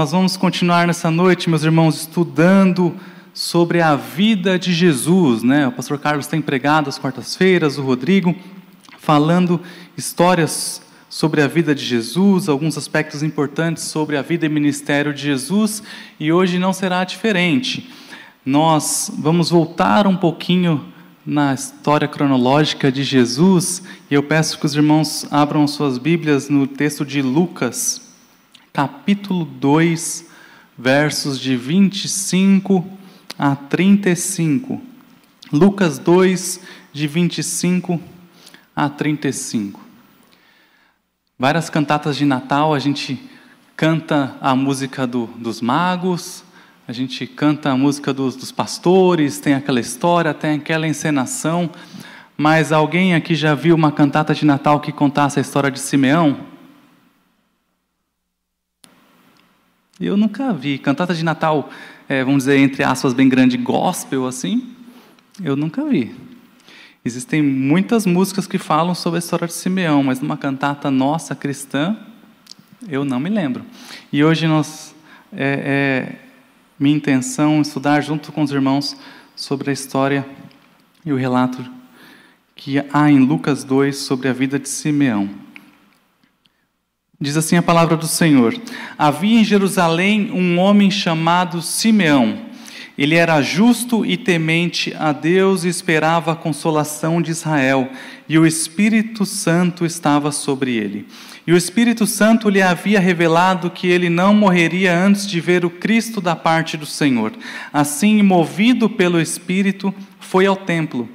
Nós vamos continuar nessa noite, meus irmãos, estudando sobre a vida de Jesus, né? O pastor Carlos tem pregado às quartas-feiras, o Rodrigo, falando histórias sobre a vida de Jesus, alguns aspectos importantes sobre a vida e ministério de Jesus, e hoje não será diferente. Nós vamos voltar um pouquinho na história cronológica de Jesus, e eu peço que os irmãos abram suas Bíblias no texto de Lucas, capítulo 2, versos de 25 a 35. Lucas 2, de 25 a 35. Várias cantatas de Natal, a gente canta a música do, dos magos, a gente canta a música dos, dos pastores, tem aquela história, tem aquela encenação, mas alguém aqui já viu uma cantata de Natal que contasse a história de Simeão? Eu nunca vi. Cantata de Natal, é, vamos dizer, entre aspas, bem grande, gospel, assim, eu nunca vi. Existem muitas músicas que falam sobre a história de Simeão, mas numa cantata nossa cristã, eu não me lembro. E hoje nós, é, é minha intenção é estudar junto com os irmãos sobre a história e o relato que há em Lucas 2 sobre a vida de Simeão. Diz assim a palavra do Senhor: Havia em Jerusalém um homem chamado Simeão. Ele era justo e temente a Deus e esperava a consolação de Israel, e o Espírito Santo estava sobre ele. E o Espírito Santo lhe havia revelado que ele não morreria antes de ver o Cristo da parte do Senhor. Assim, movido pelo Espírito, foi ao templo.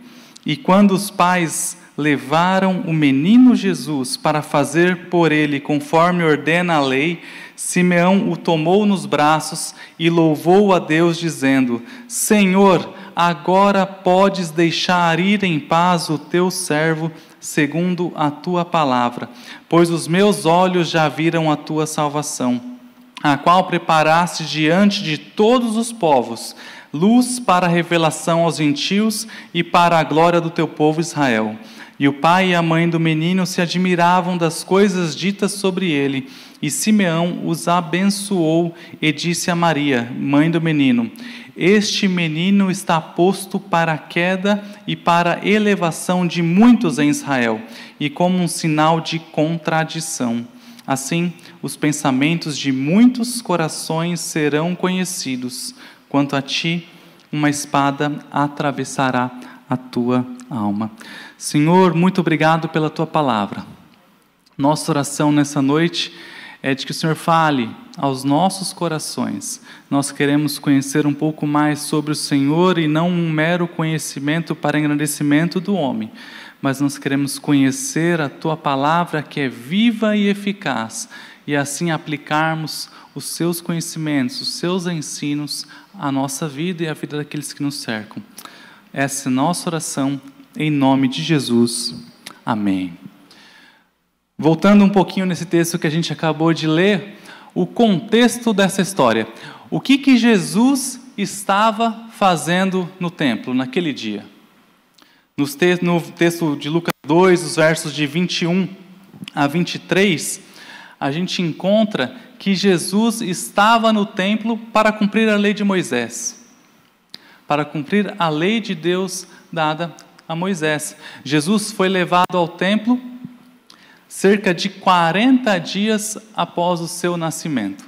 E quando os pais levaram o menino Jesus para fazer por ele conforme ordena a lei, Simeão o tomou nos braços e louvou a Deus, dizendo: Senhor, agora podes deixar ir em paz o teu servo, segundo a tua palavra, pois os meus olhos já viram a tua salvação, a qual preparaste diante de todos os povos luz para a revelação aos gentios e para a glória do teu povo Israel. E o pai e a mãe do menino se admiravam das coisas ditas sobre ele. E Simeão os abençoou e disse a Maria, mãe do menino: Este menino está posto para a queda e para a elevação de muitos em Israel, e como um sinal de contradição. Assim, os pensamentos de muitos corações serão conhecidos. Quanto a ti, uma espada atravessará a tua alma. Senhor, muito obrigado pela tua palavra. Nossa oração nessa noite é de que o Senhor fale aos nossos corações. Nós queremos conhecer um pouco mais sobre o Senhor e não um mero conhecimento para engrandecimento do homem, mas nós queremos conhecer a tua palavra que é viva e eficaz e assim aplicarmos os seus conhecimentos, os seus ensinos à nossa vida e à vida daqueles que nos cercam. Essa é nossa oração em nome de Jesus. Amém. Voltando um pouquinho nesse texto que a gente acabou de ler, o contexto dessa história. O que que Jesus estava fazendo no templo naquele dia? No texto de Lucas 2, os versos de 21 a 23, a gente encontra que Jesus estava no templo para cumprir a lei de Moisés, para cumprir a lei de Deus dada a Moisés. Jesus foi levado ao templo cerca de 40 dias após o seu nascimento.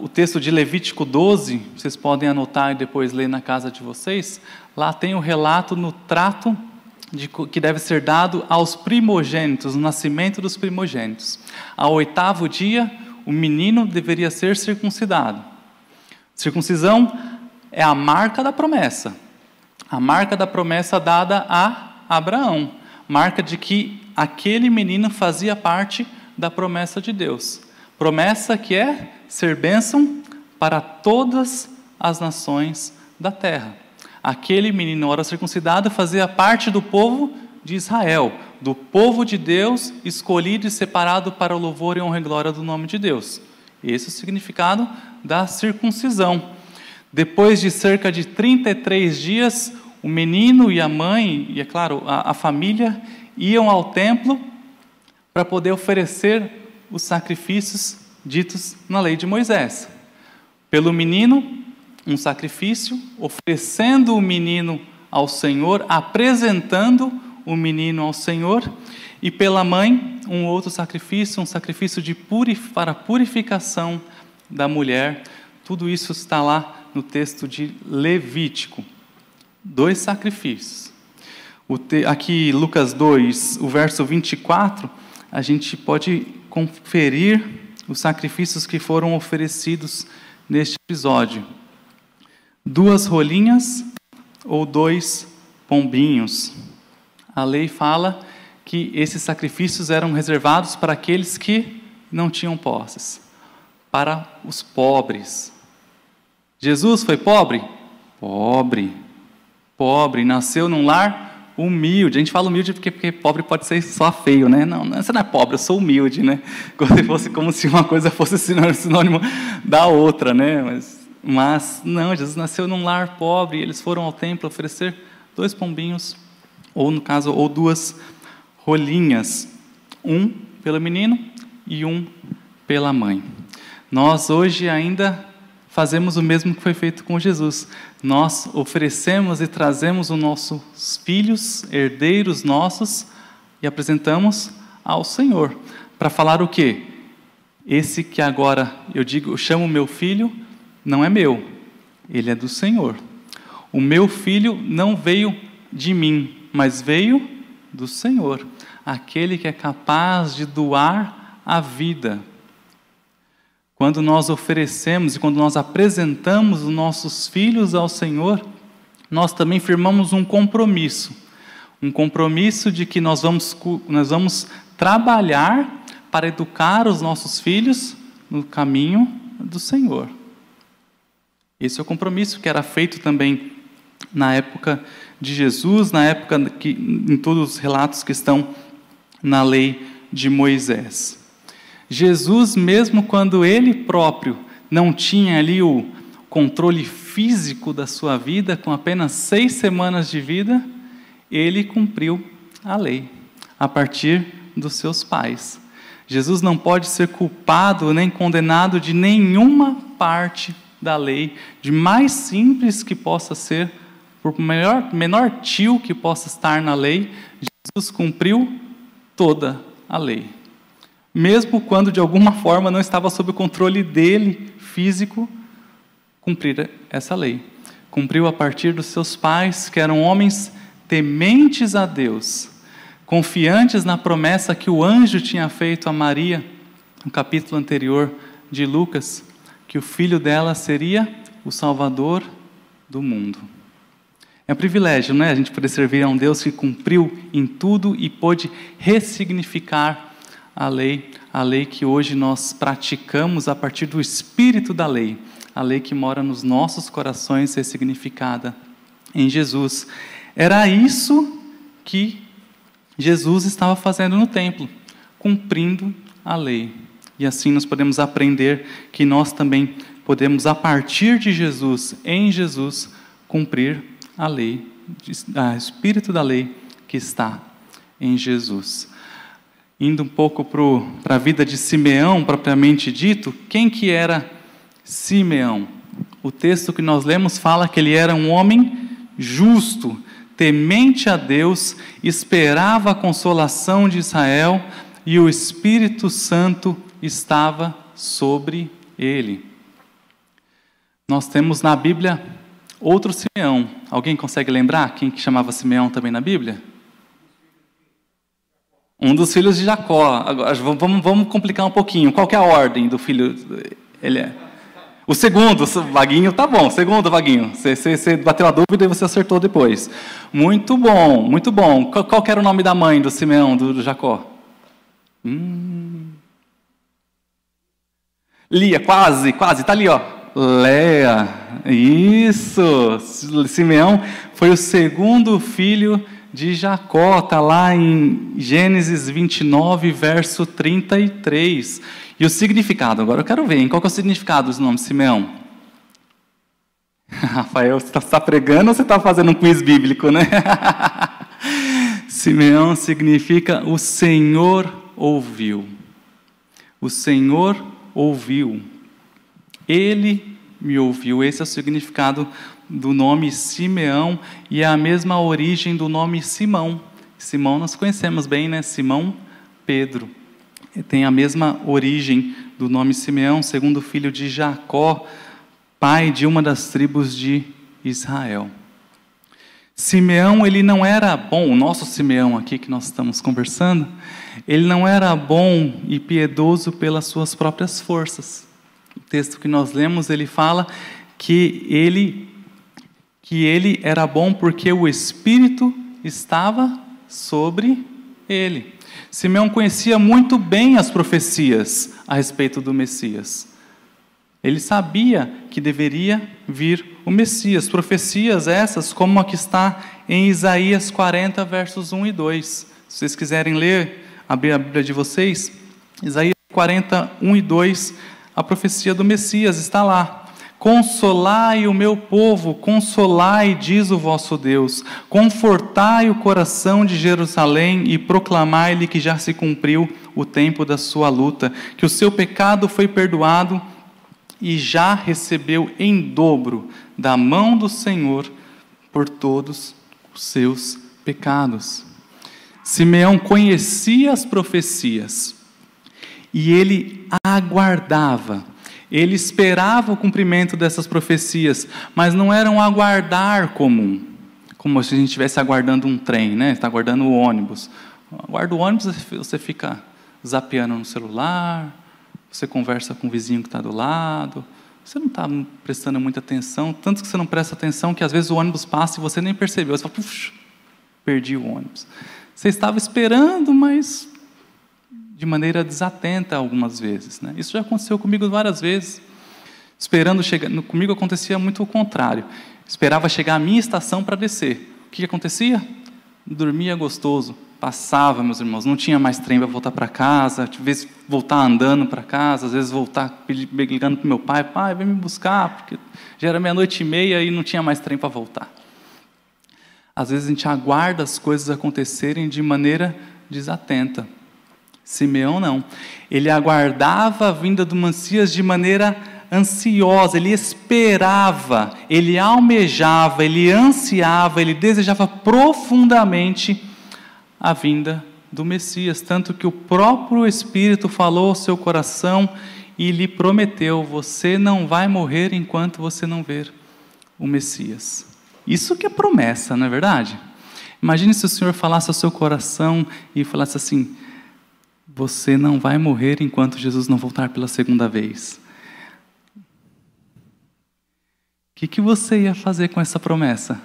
O texto de Levítico 12, vocês podem anotar e depois ler na casa de vocês, lá tem o um relato no trato de, que deve ser dado aos primogênitos, no nascimento dos primogênitos. Ao oitavo dia, o menino deveria ser circuncidado. Circuncisão é a marca da promessa a marca da promessa dada a Abraão, marca de que aquele menino fazia parte da promessa de Deus. Promessa que é ser bênção para todas as nações da terra. Aquele menino, ora circuncidado, fazia parte do povo de Israel, do povo de Deus, escolhido e separado para o louvor e honra e glória do nome de Deus. Esse é o significado da circuncisão. Depois de cerca de 33 dias, o menino e a mãe, e é claro, a, a família, iam ao templo para poder oferecer os sacrifícios ditos na lei de Moisés. Pelo menino, um sacrifício, oferecendo o menino ao Senhor, apresentando o menino ao Senhor, e pela mãe, um outro sacrifício, um sacrifício de purif para purificação da mulher. Tudo isso está lá no texto de Levítico. Dois sacrifícios. Te, aqui, Lucas 2, o verso 24, a gente pode conferir os sacrifícios que foram oferecidos neste episódio. Duas rolinhas ou dois pombinhos. A lei fala que esses sacrifícios eram reservados para aqueles que não tinham posses, para os pobres. Jesus foi pobre? Pobre. Pobre, nasceu num lar humilde. A gente fala humilde porque, porque pobre pode ser só feio, né? Não, você não é pobre, eu sou humilde, né? Como se fosse como se uma coisa fosse sinônimo da outra, né? Mas mas não, Jesus nasceu num lar pobre, e eles foram ao templo oferecer dois pombinhos, ou no caso, ou duas rolinhas, um pelo menino e um pela mãe. Nós hoje ainda fazemos o mesmo que foi feito com Jesus. Nós oferecemos e trazemos os nossos filhos, herdeiros nossos, e apresentamos ao Senhor. Para falar o quê? Esse que agora eu digo, eu chamo meu filho, não é meu, ele é do Senhor. O meu filho não veio de mim, mas veio do Senhor, aquele que é capaz de doar a vida. Quando nós oferecemos e quando nós apresentamos os nossos filhos ao Senhor, nós também firmamos um compromisso. Um compromisso de que nós vamos, nós vamos trabalhar para educar os nossos filhos no caminho do Senhor. Esse é o compromisso que era feito também na época de Jesus, na época que em todos os relatos que estão na lei de Moisés. Jesus, mesmo quando ele próprio não tinha ali o controle físico da sua vida, com apenas seis semanas de vida, ele cumpriu a lei a partir dos seus pais. Jesus não pode ser culpado nem condenado de nenhuma parte da lei, de mais simples que possa ser, por menor, tio que possa estar na lei, Jesus cumpriu toda a lei. Mesmo quando de alguma forma não estava sob o controle dele físico, cumprir essa lei. Cumpriu a partir dos seus pais, que eram homens tementes a Deus, confiantes na promessa que o anjo tinha feito a Maria, no capítulo anterior de Lucas, que o filho dela seria o salvador do mundo. É um privilégio, não é? A gente poder servir a um Deus que cumpriu em tudo e pôde ressignificar a lei, a lei que hoje nós praticamos a partir do espírito da lei, a lei que mora nos nossos corações ressignificada em Jesus. Era isso que Jesus estava fazendo no templo, cumprindo a lei. E assim nós podemos aprender que nós também podemos, a partir de Jesus, em Jesus, cumprir a lei, o espírito da lei que está em Jesus. Indo um pouco para a vida de Simeão, propriamente dito, quem que era Simeão? O texto que nós lemos fala que ele era um homem justo, temente a Deus, esperava a consolação de Israel e o Espírito Santo estava sobre ele. Nós temos na Bíblia outro Simeão. Alguém consegue lembrar quem que chamava Simeão também na Bíblia? Um dos filhos de Jacó. Agora, vamos, vamos complicar um pouquinho. Qual é a ordem do filho? Ele é. O segundo, Vaguinho, tá bom. Segundo, Vaguinho. Você, você, você, bateu a dúvida e você acertou depois. Muito bom, muito bom. Qual, qual era o nome da mãe do Simeão, do, do Jacó? Hum. Lia, quase, quase, está ali, ó. Léa, isso. Simeão foi o segundo filho de Jacó, está lá em Gênesis 29, verso 33. E o significado, agora eu quero ver, hein? qual que é o significado do nome Simeão? Rafael, você está tá pregando ou você está fazendo um quiz bíblico, né? Simeão significa o Senhor ouviu. O Senhor ouviu. Ele me ouviu. Esse é o significado do nome Simeão e é a mesma origem do nome Simão. Simão nós conhecemos bem, né? Simão Pedro. Tem a mesma origem do nome Simeão, segundo filho de Jacó, pai de uma das tribos de Israel. Simeão, ele não era bom, o nosso Simeão aqui que nós estamos conversando, ele não era bom e piedoso pelas suas próprias forças. O texto que nós lemos, ele fala que ele que ele era bom porque o espírito estava sobre ele. Simeão conhecia muito bem as profecias a respeito do Messias. Ele sabia que deveria vir o Messias. Profecias essas, como a que está em Isaías 40, versos 1 e 2. Se vocês quiserem ler, abrir a Bíblia de vocês, Isaías 40, 1 e 2, a profecia do Messias está lá. Consolai o meu povo, consolai, diz o vosso Deus. Confortai o coração de Jerusalém e proclamai-lhe que já se cumpriu o tempo da sua luta, que o seu pecado foi perdoado e já recebeu em dobro da mão do Senhor por todos os seus pecados. Simeão conhecia as profecias e ele aguardava ele esperava o cumprimento dessas profecias, mas não era um aguardar comum, como se a gente estivesse aguardando um trem, né? Está aguardando o ônibus. Aguarda o ônibus, você fica zapeando no celular, você conversa com o vizinho que está do lado, você não está prestando muita atenção, tanto que você não presta atenção que às vezes o ônibus passa e você nem percebeu. Você fala, Puf, perdi o ônibus. Você estava esperando, mas de maneira desatenta algumas vezes. Né? Isso já aconteceu comigo várias vezes. Esperando chegar, comigo acontecia muito o contrário. Esperava chegar a minha estação para descer. O que, acontecia? Dormia gostoso, passava, meus irmãos, não tinha mais trem para voltar para casa, às vezes voltar andando para casa, às vezes voltar ligando para meu pai, pai, vem me buscar, porque já era meia-noite e meia e não tinha mais trem para voltar. Às vezes a gente aguarda as coisas acontecerem de maneira desatenta. Simeão não. Ele aguardava a vinda do Messias de maneira ansiosa, ele esperava, ele almejava, ele ansiava, ele desejava profundamente a vinda do Messias, tanto que o próprio Espírito falou ao seu coração e lhe prometeu: você não vai morrer enquanto você não ver o Messias. Isso que é promessa, não é verdade? Imagine se o Senhor falasse ao seu coração e falasse assim: você não vai morrer enquanto Jesus não voltar pela segunda vez. O que, que você ia fazer com essa promessa?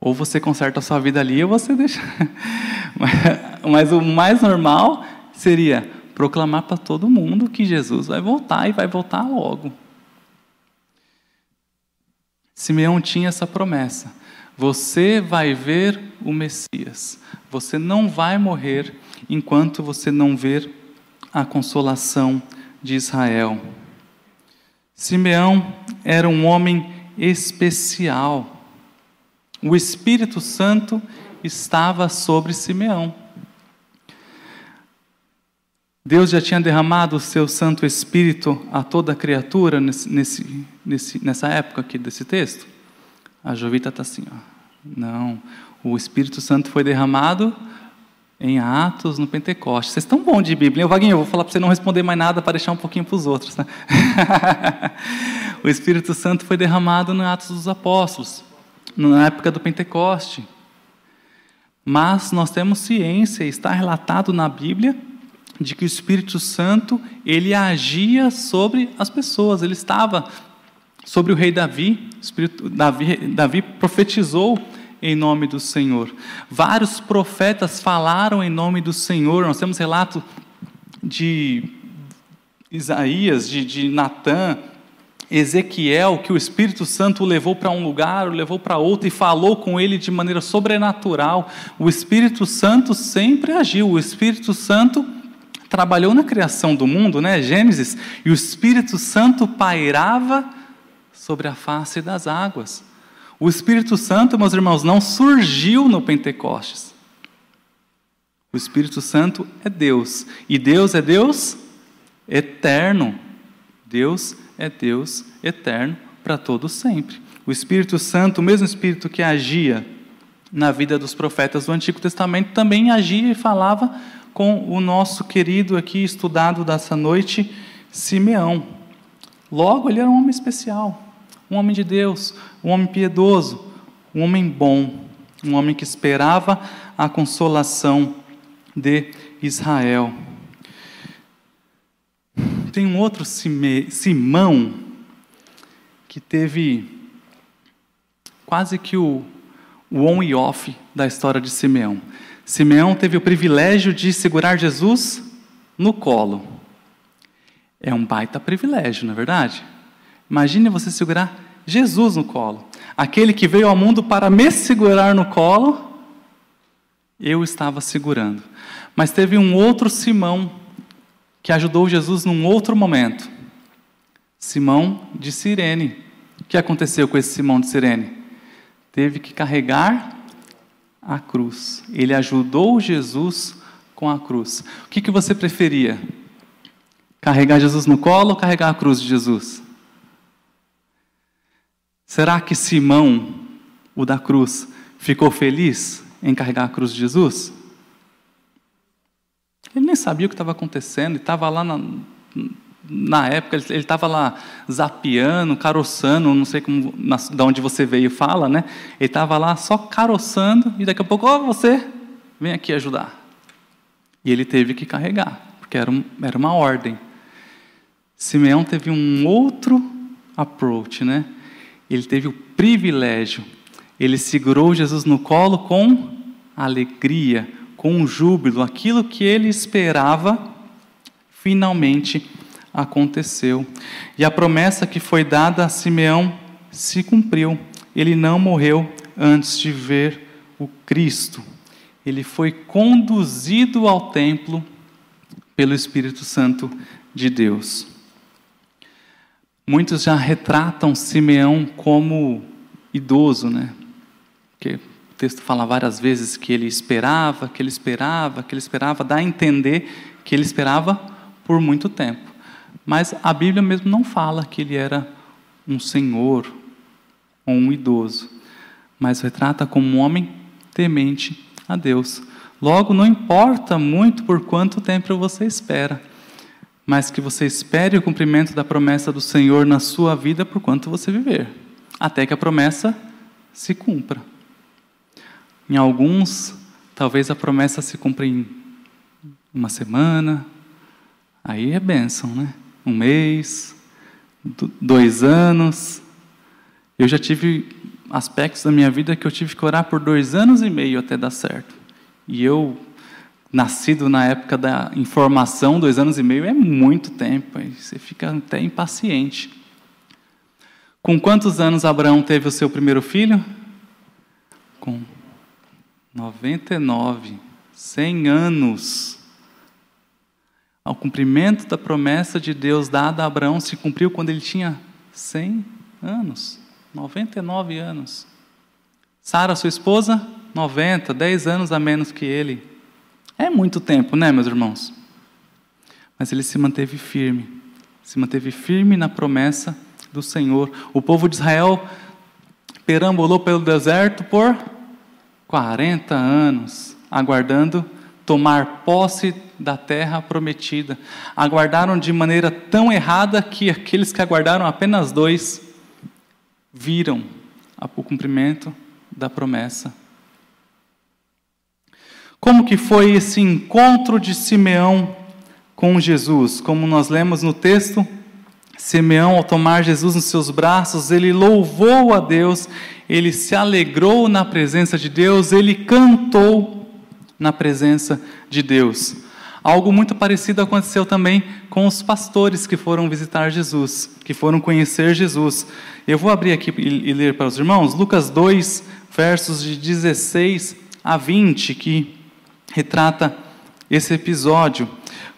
Ou você conserta a sua vida ali, ou você deixa. Mas o mais normal seria proclamar para todo mundo que Jesus vai voltar e vai voltar logo. Simeão tinha essa promessa. Você vai ver o Messias. Você não vai morrer enquanto você não ver a consolação de Israel. Simeão era um homem especial. O Espírito Santo estava sobre Simeão. Deus já tinha derramado o seu Santo Espírito a toda criatura nesse, nesse, nessa época aqui desse texto? A Jovita está assim, ó. Não, o Espírito Santo foi derramado em Atos, no Pentecostes. Vocês estão bons de Bíblia. Eu, Vaguinho, eu vou falar para você não responder mais nada para deixar um pouquinho para os outros. Né? o Espírito Santo foi derramado no Atos dos Apóstolos, na época do Pentecoste. Mas nós temos ciência, está relatado na Bíblia, de que o Espírito Santo ele agia sobre as pessoas. Ele estava sobre o rei Davi, Davi, Davi profetizou em nome do Senhor. Vários profetas falaram em nome do Senhor. Nós temos relato de Isaías, de, de Natã, Ezequiel, que o Espírito Santo o levou para um lugar, o levou para outro e falou com ele de maneira sobrenatural. O Espírito Santo sempre agiu. O Espírito Santo trabalhou na criação do mundo, né? Gênesis, e o Espírito Santo pairava sobre a face das águas. O Espírito Santo, meus irmãos, não surgiu no Pentecostes. O Espírito Santo é Deus. E Deus é Deus eterno. Deus é Deus eterno para todos sempre. O Espírito Santo, o mesmo Espírito que agia na vida dos profetas do Antigo Testamento, também agia e falava com o nosso querido aqui estudado dessa noite, Simeão. Logo, ele era um homem especial, um homem de Deus, um homem piedoso, um homem bom, um homem que esperava a consolação de Israel. Tem um outro Simão que teve quase que o, on e off da história de Simeão. Simeão teve o privilégio de segurar Jesus no colo. É um baita privilégio, não é verdade? Imagine você segurar Jesus no colo. Aquele que veio ao mundo para me segurar no colo, eu estava segurando. Mas teve um outro Simão que ajudou Jesus num outro momento. Simão de Sirene. O que aconteceu com esse Simão de Sirene? Teve que carregar a cruz. Ele ajudou Jesus com a cruz. O que, que você preferia? Carregar Jesus no colo ou carregar a cruz de Jesus? Será que Simão, o da cruz, ficou feliz em carregar a cruz de Jesus? Ele nem sabia o que estava acontecendo, estava lá na, na época, ele estava lá zapeando, caroçando, não sei como, na, de onde você veio fala, né? Ele estava lá só caroçando, e daqui a pouco, ó, oh, você, vem aqui ajudar. E ele teve que carregar, porque era, um, era uma ordem. Simeão teve um outro approach, né? Ele teve o privilégio, ele segurou Jesus no colo com alegria, com júbilo, aquilo que ele esperava finalmente aconteceu. E a promessa que foi dada a Simeão se cumpriu. Ele não morreu antes de ver o Cristo. Ele foi conduzido ao templo pelo Espírito Santo de Deus. Muitos já retratam Simeão como idoso, né? Porque o texto fala várias vezes que ele esperava, que ele esperava, que ele esperava, dá a entender que ele esperava por muito tempo. Mas a Bíblia mesmo não fala que ele era um senhor ou um idoso, mas retrata como um homem temente a Deus. Logo, não importa muito por quanto tempo você espera mas que você espere o cumprimento da promessa do Senhor na sua vida por quanto você viver, até que a promessa se cumpra. Em alguns, talvez a promessa se cumpra em uma semana, aí é bênção, né? Um mês, dois anos. Eu já tive aspectos da minha vida que eu tive que orar por dois anos e meio até dar certo. E eu nascido na época da informação, dois anos e meio é muito tempo, você fica até impaciente. Com quantos anos Abraão teve o seu primeiro filho? Com 99, 100 anos. Ao cumprimento da promessa de Deus dada a Abraão se cumpriu quando ele tinha 100 anos, 99 anos. Sara, sua esposa, 90, 10 anos a menos que ele. É muito tempo, né, meus irmãos? Mas ele se manteve firme, se manteve firme na promessa do Senhor. O povo de Israel perambulou pelo deserto por 40 anos, aguardando tomar posse da terra prometida. Aguardaram de maneira tão errada que aqueles que aguardaram apenas dois viram o cumprimento da promessa. Como que foi esse encontro de Simeão com Jesus? Como nós lemos no texto, Simeão, ao tomar Jesus nos seus braços, ele louvou a Deus, ele se alegrou na presença de Deus, ele cantou na presença de Deus. Algo muito parecido aconteceu também com os pastores que foram visitar Jesus, que foram conhecer Jesus. Eu vou abrir aqui e ler para os irmãos Lucas 2, versos de 16 a 20, que retrata esse episódio.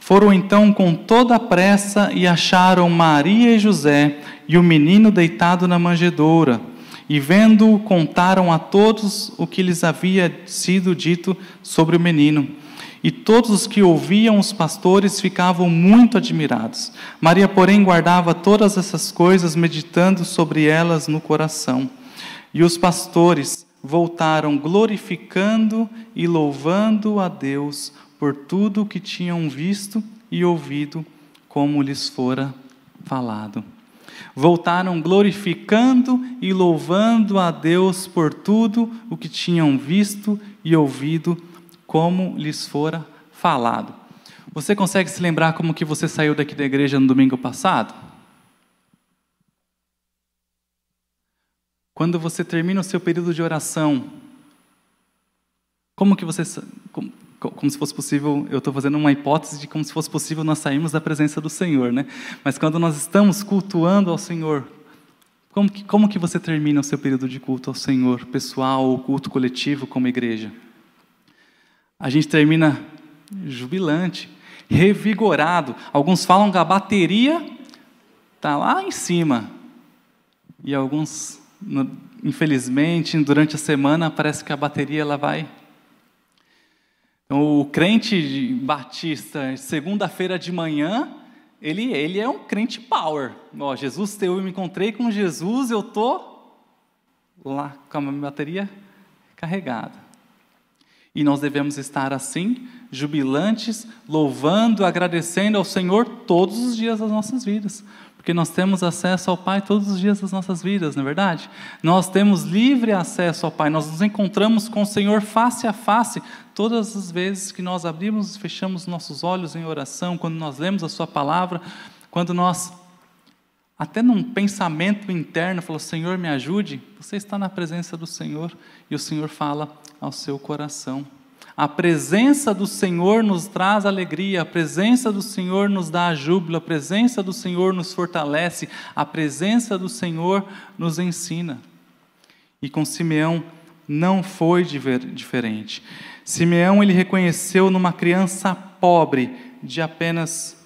Foram então com toda a pressa e acharam Maria e José e o menino deitado na manjedoura. E vendo, contaram a todos o que lhes havia sido dito sobre o menino. E todos os que ouviam os pastores ficavam muito admirados. Maria, porém, guardava todas essas coisas, meditando sobre elas no coração. E os pastores voltaram glorificando e louvando a Deus por tudo o que tinham visto e ouvido, como lhes fora falado. Voltaram glorificando e louvando a Deus por tudo o que tinham visto e ouvido, como lhes fora falado. Você consegue se lembrar como que você saiu daqui da igreja no domingo passado? Quando você termina o seu período de oração, como que você como, como se fosse possível, eu estou fazendo uma hipótese de como se fosse possível nós sairmos da presença do Senhor, né? Mas quando nós estamos cultuando ao Senhor, como que, como que você termina o seu período de culto ao Senhor, pessoal ou culto coletivo como igreja? a gente termina jubilante, revigorado. Alguns falam que a bateria está lá em cima. E alguns, infelizmente, durante a semana, parece que a bateria ela vai. Então, o crente batista, segunda-feira de manhã, ele, ele é um crente power. Ó, Jesus, eu me encontrei com Jesus, eu tô lá com a minha bateria carregada. E nós devemos estar assim, jubilantes, louvando, agradecendo ao Senhor todos os dias das nossas vidas. Porque nós temos acesso ao Pai todos os dias das nossas vidas, não é verdade? Nós temos livre acesso ao Pai, nós nos encontramos com o Senhor face a face todas as vezes que nós abrimos e fechamos nossos olhos em oração, quando nós lemos a Sua palavra, quando nós, até num pensamento interno, falamos: Senhor, me ajude, você está na presença do Senhor e o Senhor fala ao seu coração. A presença do Senhor nos traz alegria, a presença do Senhor nos dá júbilo, a presença do Senhor nos fortalece, a presença do Senhor nos ensina. E com Simeão não foi diferente. Simeão ele reconheceu numa criança pobre de apenas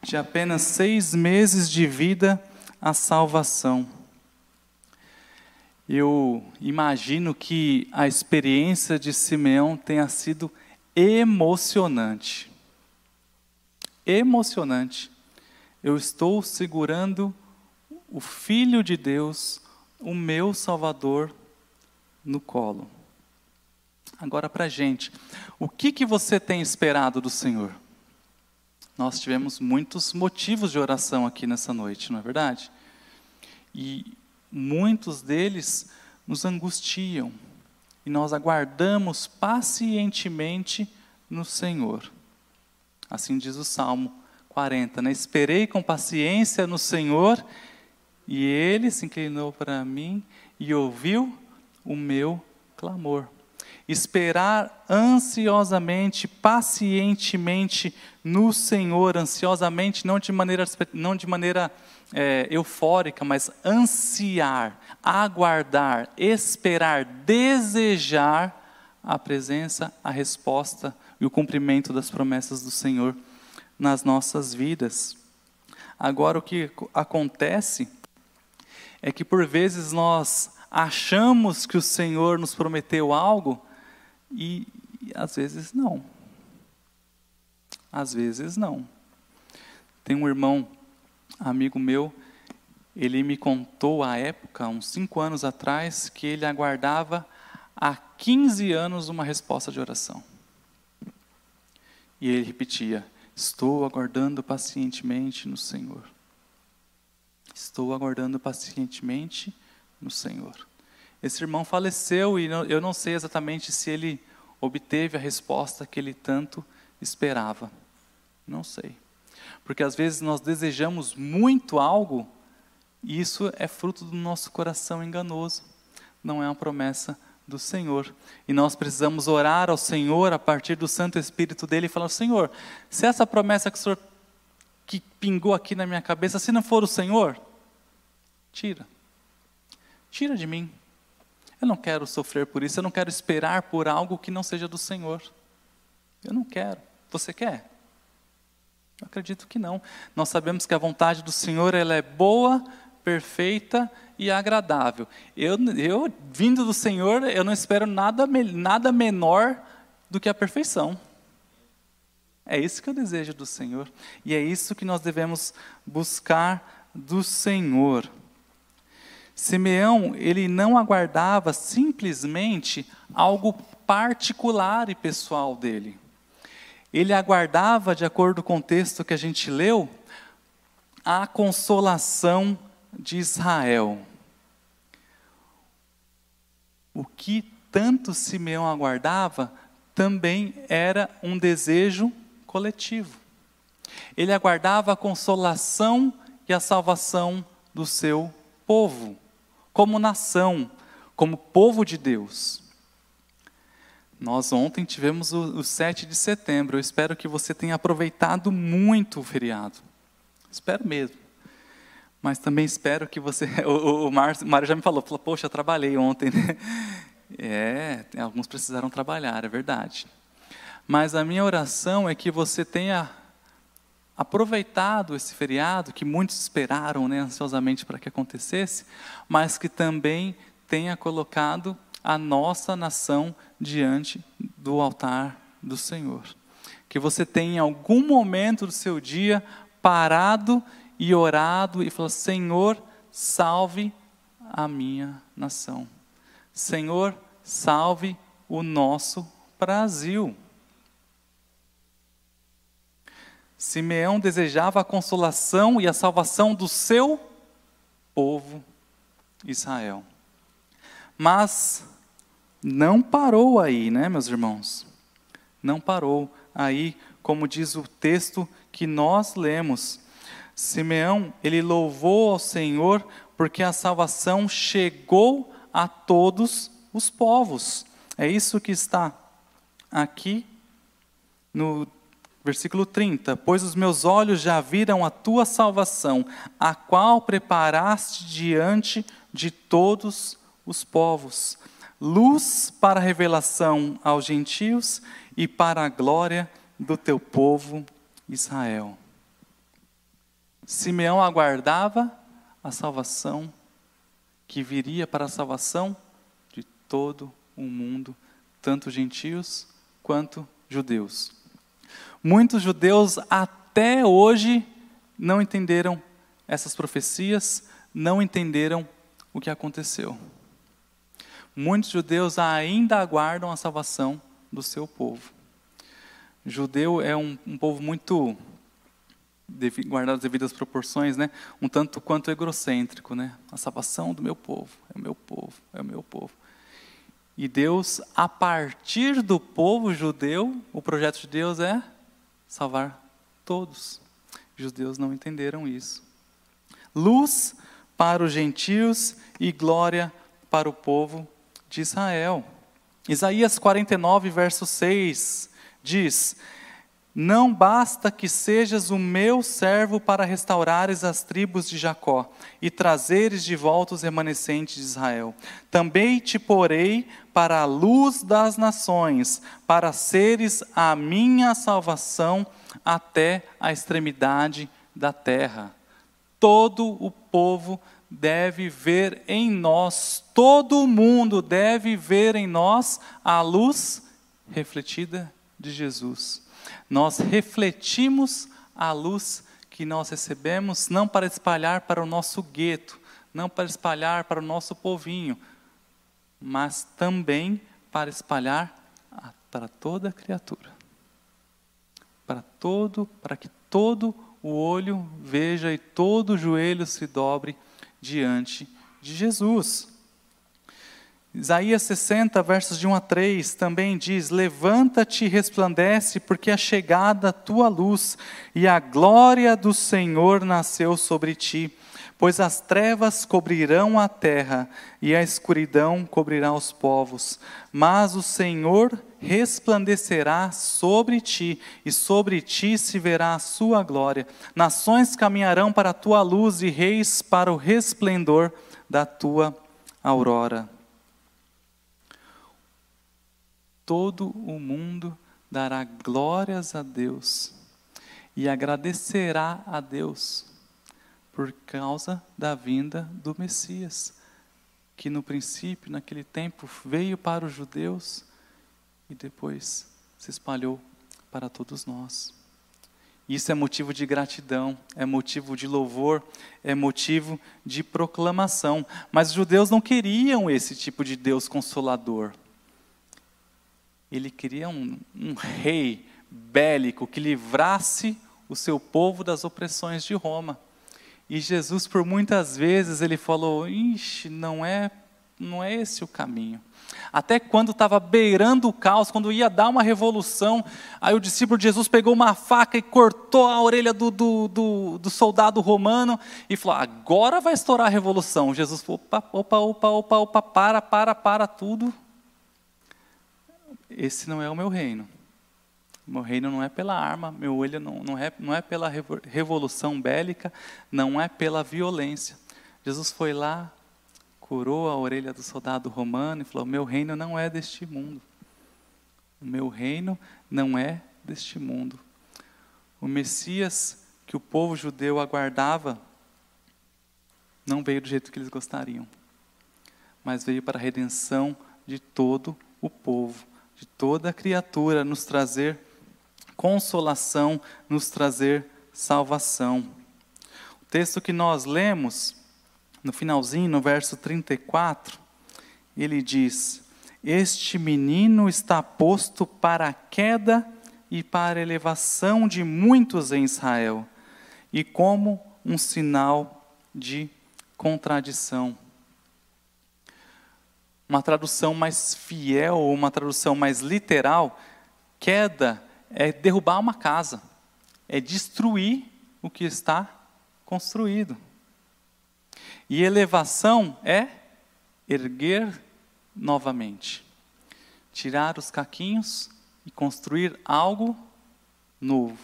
de apenas seis meses de vida a salvação. Eu imagino que a experiência de Simeão tenha sido emocionante. Emocionante. Eu estou segurando o Filho de Deus, o meu Salvador, no colo. Agora para a gente, o que, que você tem esperado do Senhor? Nós tivemos muitos motivos de oração aqui nessa noite, não é verdade? E muitos deles nos angustiam e nós aguardamos pacientemente no Senhor. Assim diz o Salmo 40, né? Esperei com paciência no Senhor e ele se inclinou para mim e ouviu o meu clamor. Esperar ansiosamente, pacientemente no Senhor, ansiosamente, não de maneira, não de maneira é, eufórica, mas ansiar, aguardar, esperar, desejar a presença, a resposta e o cumprimento das promessas do Senhor nas nossas vidas. Agora, o que acontece é que por vezes nós achamos que o Senhor nos prometeu algo e, e às vezes não. Às vezes não. Tem um irmão amigo meu, ele me contou à época, uns cinco anos atrás, que ele aguardava há 15 anos uma resposta de oração. E ele repetia: Estou aguardando pacientemente no Senhor. Estou aguardando pacientemente no Senhor. Esse irmão faleceu e eu não sei exatamente se ele obteve a resposta que ele tanto esperava. Não sei. Porque às vezes nós desejamos muito algo e isso é fruto do nosso coração enganoso, não é uma promessa do Senhor. E nós precisamos orar ao Senhor a partir do Santo Espírito dele e falar: Senhor, se essa promessa que o Senhor que pingou aqui na minha cabeça, se não for o Senhor, tira. Tira de mim. Eu não quero sofrer por isso, eu não quero esperar por algo que não seja do Senhor. Eu não quero. Você quer? Eu acredito que não. Nós sabemos que a vontade do Senhor ela é boa, perfeita e agradável. Eu, eu vindo do Senhor, eu não espero nada, nada menor do que a perfeição. É isso que eu desejo do Senhor. E é isso que nós devemos buscar do Senhor. Simeão, ele não aguardava simplesmente algo particular e pessoal dele. Ele aguardava, de acordo com o texto que a gente leu, a consolação de Israel. O que tanto Simeão aguardava também era um desejo coletivo. Ele aguardava a consolação e a salvação do seu povo, como nação, como povo de Deus. Nós ontem tivemos o, o 7 de setembro. Eu espero que você tenha aproveitado muito o feriado. Espero mesmo. Mas também espero que você. O, o, o Mário já me falou, falou, poxa, trabalhei ontem, né? É, alguns precisaram trabalhar, é verdade. Mas a minha oração é que você tenha aproveitado esse feriado, que muitos esperaram né, ansiosamente para que acontecesse, mas que também tenha colocado a nossa nação diante do altar do Senhor. Que você tenha em algum momento do seu dia parado e orado e falado: Senhor, salve a minha nação. Senhor, salve o nosso Brasil. Simeão desejava a consolação e a salvação do seu povo Israel. Mas não parou aí, né, meus irmãos? Não parou aí, como diz o texto que nós lemos. Simeão, ele louvou ao Senhor porque a salvação chegou a todos os povos. É isso que está aqui no versículo 30. Pois os meus olhos já viram a tua salvação, a qual preparaste diante de todos os povos luz para a revelação aos gentios e para a glória do teu povo Israel. Simeão aguardava a salvação que viria para a salvação de todo o mundo, tanto gentios quanto judeus. Muitos judeus até hoje não entenderam essas profecias, não entenderam o que aconteceu muitos judeus ainda aguardam a salvação do seu povo. Judeu é um, um povo muito, guardado as devidas proporções, né? um tanto quanto egocêntrico. Né? A salvação do meu povo, é o meu povo, é o meu povo. E Deus, a partir do povo judeu, o projeto de Deus é salvar todos. Os judeus não entenderam isso. Luz para os gentios e glória para o povo de Israel. Isaías 49, verso 6 diz: Não basta que sejas o meu servo para restaurares as tribos de Jacó e trazeres de volta os remanescentes de Israel. Também te porei para a luz das nações, para seres a minha salvação até a extremidade da terra. Todo o povo deve ver em nós, todo mundo deve ver em nós a luz refletida de Jesus. Nós refletimos a luz que nós recebemos não para espalhar para o nosso gueto, não para espalhar para o nosso povinho, mas também para espalhar para toda criatura. Para todo, para que todo o olho veja e todo o joelho se dobre diante de Jesus. Isaías 60, versos de 1 a 3, também diz: Levanta-te e resplandece, porque é chegada a tua luz, e a glória do Senhor nasceu sobre ti. Pois as trevas cobrirão a terra, e a escuridão cobrirá os povos. Mas o Senhor resplandecerá sobre ti, e sobre ti se verá a sua glória. Nações caminharão para a tua luz, e reis para o resplendor da tua aurora. Todo o mundo dará glórias a Deus e agradecerá a Deus Por causa da vinda do Messias, que no princípio, naquele tempo, veio para os judeus e depois se espalhou para todos nós. Isso é motivo de gratidão, é motivo de louvor, é motivo de proclamação. Mas os judeus não queriam esse tipo de Deus consolador. Ele queria um, um rei bélico que livrasse o seu povo das opressões de Roma. E Jesus, por muitas vezes, ele falou: Ixi, não é, não é esse o caminho. Até quando estava beirando o caos, quando ia dar uma revolução, aí o discípulo de Jesus pegou uma faca e cortou a orelha do, do, do, do soldado romano e falou: agora vai estourar a revolução. Jesus falou: opa, opa, opa, opa, opa, para, para, para tudo. Esse não é o meu reino. Meu reino não é pela arma, meu olho não, não, é, não é pela revolução bélica, não é pela violência. Jesus foi lá, curou a orelha do soldado romano e falou: Meu reino não é deste mundo. O meu reino não é deste mundo. O Messias que o povo judeu aguardava não veio do jeito que eles gostariam, mas veio para a redenção de todo o povo, de toda a criatura, nos trazer consolação, nos trazer salvação. O texto que nós lemos no finalzinho, no verso 34, ele diz: Este menino está posto para a queda e para a elevação de muitos em Israel, e como um sinal de contradição. Uma tradução mais fiel, uma tradução mais literal, queda é derrubar uma casa, é destruir o que está construído. E elevação é erguer novamente, tirar os caquinhos e construir algo novo,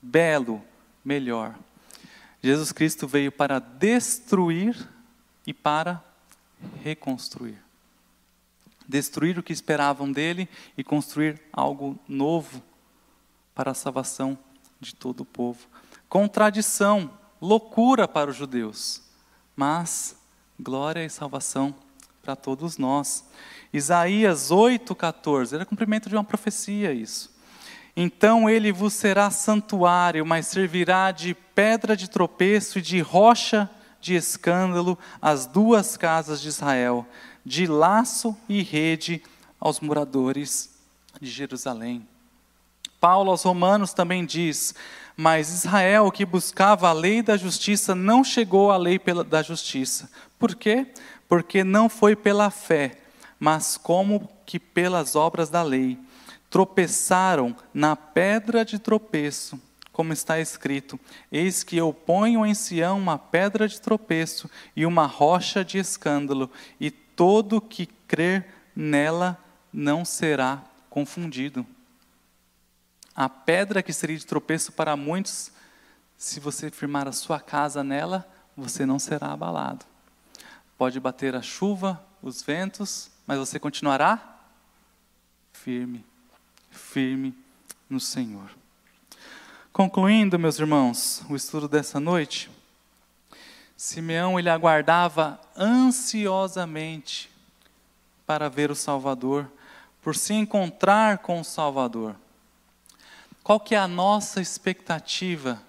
belo, melhor. Jesus Cristo veio para destruir e para reconstruir. Destruir o que esperavam dele e construir algo novo para a salvação de todo o povo. Contradição, loucura para os judeus mas glória e salvação para todos nós. Isaías 8,14, era cumprimento de uma profecia isso. Então ele vos será santuário, mas servirá de pedra de tropeço e de rocha de escândalo às duas casas de Israel, de laço e rede aos moradores de Jerusalém. Paulo aos Romanos também diz: mas Israel, que buscava a lei da justiça, não chegou à lei da justiça. Por quê? Porque não foi pela fé, mas como que pelas obras da lei. Tropeçaram na pedra de tropeço, como está escrito: Eis que eu ponho em Sião uma pedra de tropeço e uma rocha de escândalo, e todo que crer nela não será confundido. A pedra que seria de tropeço para muitos, se você firmar a sua casa nela, você não será abalado. Pode bater a chuva, os ventos, mas você continuará firme, firme no Senhor. Concluindo, meus irmãos, o estudo dessa noite, Simeão ele aguardava ansiosamente para ver o Salvador, por se encontrar com o Salvador. Qual que é a nossa expectativa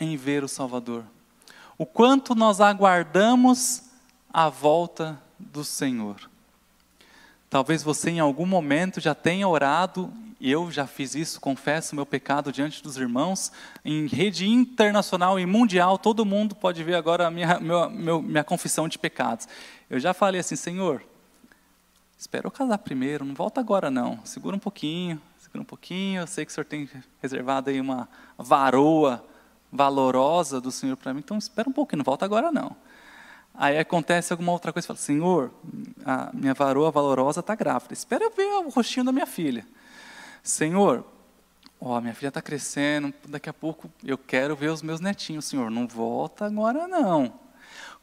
em ver o Salvador? O quanto nós aguardamos a volta do Senhor. Talvez você em algum momento já tenha orado, e eu já fiz isso, confesso meu pecado diante dos irmãos, em rede internacional e mundial, todo mundo pode ver agora a minha, minha confissão de pecados. Eu já falei assim, Senhor, espera eu casar primeiro, não volta agora não, segura um pouquinho, Segura um pouquinho, eu sei que o Senhor tem reservado aí uma varoa valorosa do Senhor para mim, então espera um pouquinho, não volta agora não. Aí acontece alguma outra coisa, fala, Senhor, a minha varoa valorosa está grávida, espera eu ver o rostinho da minha filha. Senhor, ó, minha filha está crescendo, daqui a pouco eu quero ver os meus netinhos, Senhor, não volta agora não.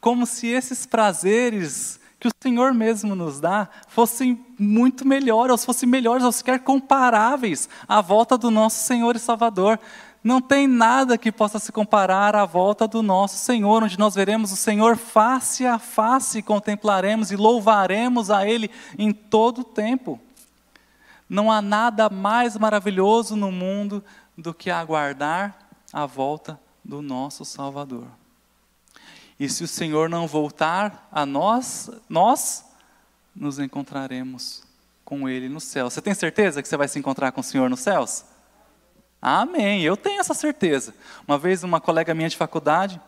Como se esses prazeres que o Senhor mesmo nos dá fossem muito melhores, ou fossem melhores, ou sequer comparáveis à volta do nosso Senhor e Salvador. Não tem nada que possa se comparar à volta do nosso Senhor, onde nós veremos o Senhor face a face, contemplaremos e louvaremos a Ele em todo o tempo. Não há nada mais maravilhoso no mundo do que aguardar a volta do nosso Salvador. E se o Senhor não voltar a nós, nós nos encontraremos com Ele no céu. Você tem certeza que você vai se encontrar com o Senhor nos céus? Amém, eu tenho essa certeza. Uma vez, uma colega minha de faculdade,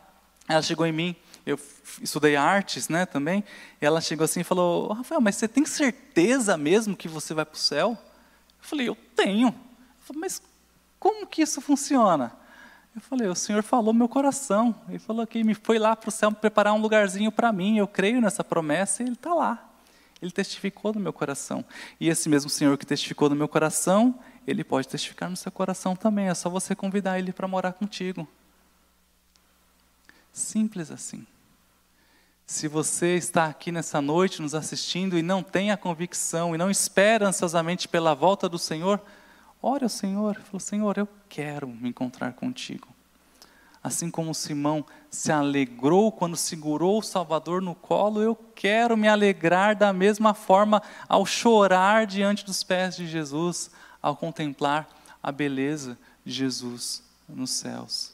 ela chegou em mim, eu estudei artes né, também, e ela chegou assim e falou: Rafael, mas você tem certeza mesmo que você vai para o céu? Eu falei: Eu tenho. Eu falei, mas como que isso funciona? Eu falei, o Senhor falou meu coração. Ele falou que me foi lá para o céu preparar um lugarzinho para mim. Eu creio nessa promessa e Ele está lá. Ele testificou no meu coração. E esse mesmo Senhor que testificou no meu coração, Ele pode testificar no seu coração também. É só você convidar Ele para morar contigo. Simples assim. Se você está aqui nessa noite nos assistindo e não tem a convicção e não espera ansiosamente pela volta do Senhor, Ore ao Senhor, falou: Senhor, eu quero me encontrar contigo. Assim como Simão se alegrou quando segurou o Salvador no colo, eu quero me alegrar da mesma forma ao chorar diante dos pés de Jesus, ao contemplar a beleza de Jesus nos céus.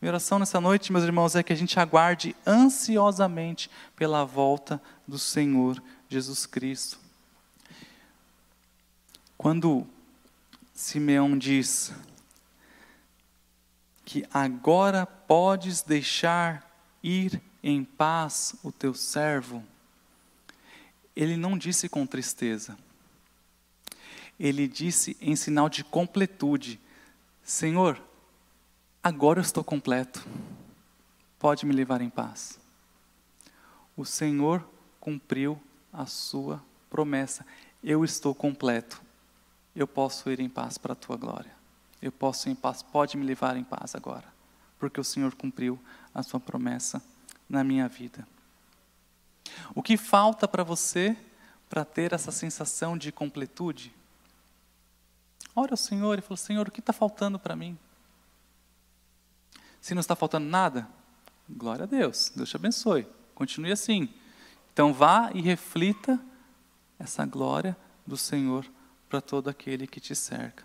Minha oração nessa noite, meus irmãos, é que a gente aguarde ansiosamente pela volta do Senhor Jesus Cristo. Quando Simeão diz que agora podes deixar ir em paz o teu servo. Ele não disse com tristeza. Ele disse em sinal de completude: Senhor, agora eu estou completo. Pode me levar em paz. O Senhor cumpriu a sua promessa. Eu estou completo eu posso ir em paz para a tua glória. Eu posso ir em paz, pode me levar em paz agora, porque o Senhor cumpriu a sua promessa na minha vida. O que falta para você para ter essa sensação de completude? Ora ao Senhor e fala: Senhor, o que está faltando para mim? Se não está faltando nada, glória a Deus, Deus te abençoe, continue assim. Então vá e reflita essa glória do Senhor para todo aquele que te cerca.